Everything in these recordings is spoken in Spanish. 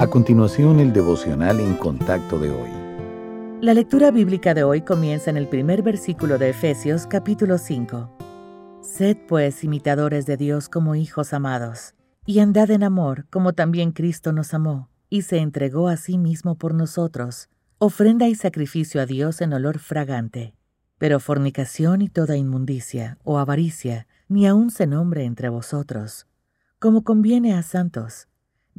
A continuación, el devocional en contacto de hoy. La lectura bíblica de hoy comienza en el primer versículo de Efesios capítulo 5. Sed pues imitadores de Dios como hijos amados, y andad en amor como también Cristo nos amó, y se entregó a sí mismo por nosotros, ofrenda y sacrificio a Dios en olor fragante. Pero fornicación y toda inmundicia o avaricia ni aun se nombre entre vosotros, como conviene a santos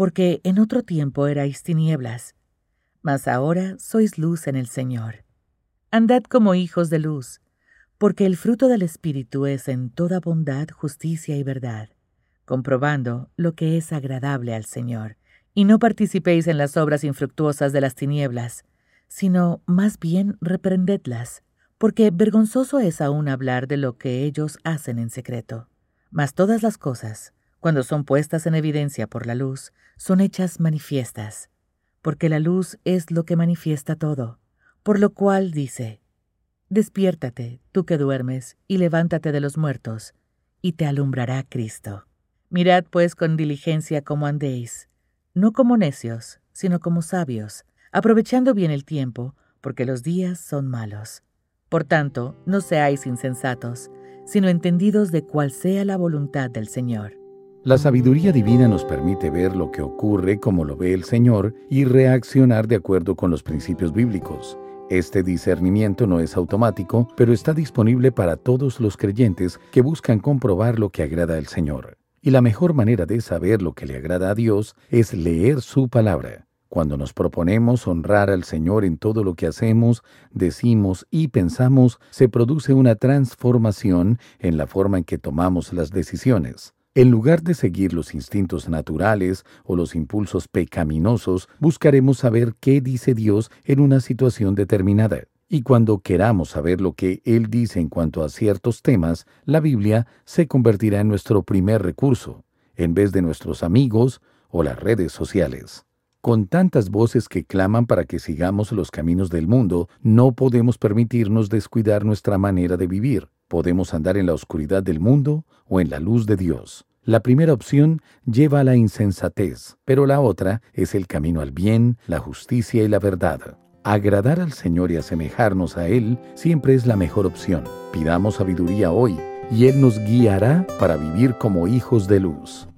porque en otro tiempo erais tinieblas, mas ahora sois luz en el Señor. Andad como hijos de luz, porque el fruto del Espíritu es en toda bondad, justicia y verdad, comprobando lo que es agradable al Señor. Y no participéis en las obras infructuosas de las tinieblas, sino más bien reprendedlas, porque vergonzoso es aún hablar de lo que ellos hacen en secreto. Mas todas las cosas, cuando son puestas en evidencia por la luz, son hechas manifiestas, porque la luz es lo que manifiesta todo, por lo cual dice, Despiértate, tú que duermes, y levántate de los muertos, y te alumbrará Cristo. Mirad pues con diligencia cómo andéis, no como necios, sino como sabios, aprovechando bien el tiempo, porque los días son malos. Por tanto, no seáis insensatos, sino entendidos de cuál sea la voluntad del Señor. La sabiduría divina nos permite ver lo que ocurre como lo ve el Señor y reaccionar de acuerdo con los principios bíblicos. Este discernimiento no es automático, pero está disponible para todos los creyentes que buscan comprobar lo que agrada al Señor. Y la mejor manera de saber lo que le agrada a Dios es leer su palabra. Cuando nos proponemos honrar al Señor en todo lo que hacemos, decimos y pensamos, se produce una transformación en la forma en que tomamos las decisiones. En lugar de seguir los instintos naturales o los impulsos pecaminosos, buscaremos saber qué dice Dios en una situación determinada. Y cuando queramos saber lo que Él dice en cuanto a ciertos temas, la Biblia se convertirá en nuestro primer recurso, en vez de nuestros amigos o las redes sociales. Con tantas voces que claman para que sigamos los caminos del mundo, no podemos permitirnos descuidar nuestra manera de vivir. Podemos andar en la oscuridad del mundo o en la luz de Dios. La primera opción lleva a la insensatez, pero la otra es el camino al bien, la justicia y la verdad. Agradar al Señor y asemejarnos a Él siempre es la mejor opción. Pidamos sabiduría hoy y Él nos guiará para vivir como hijos de luz.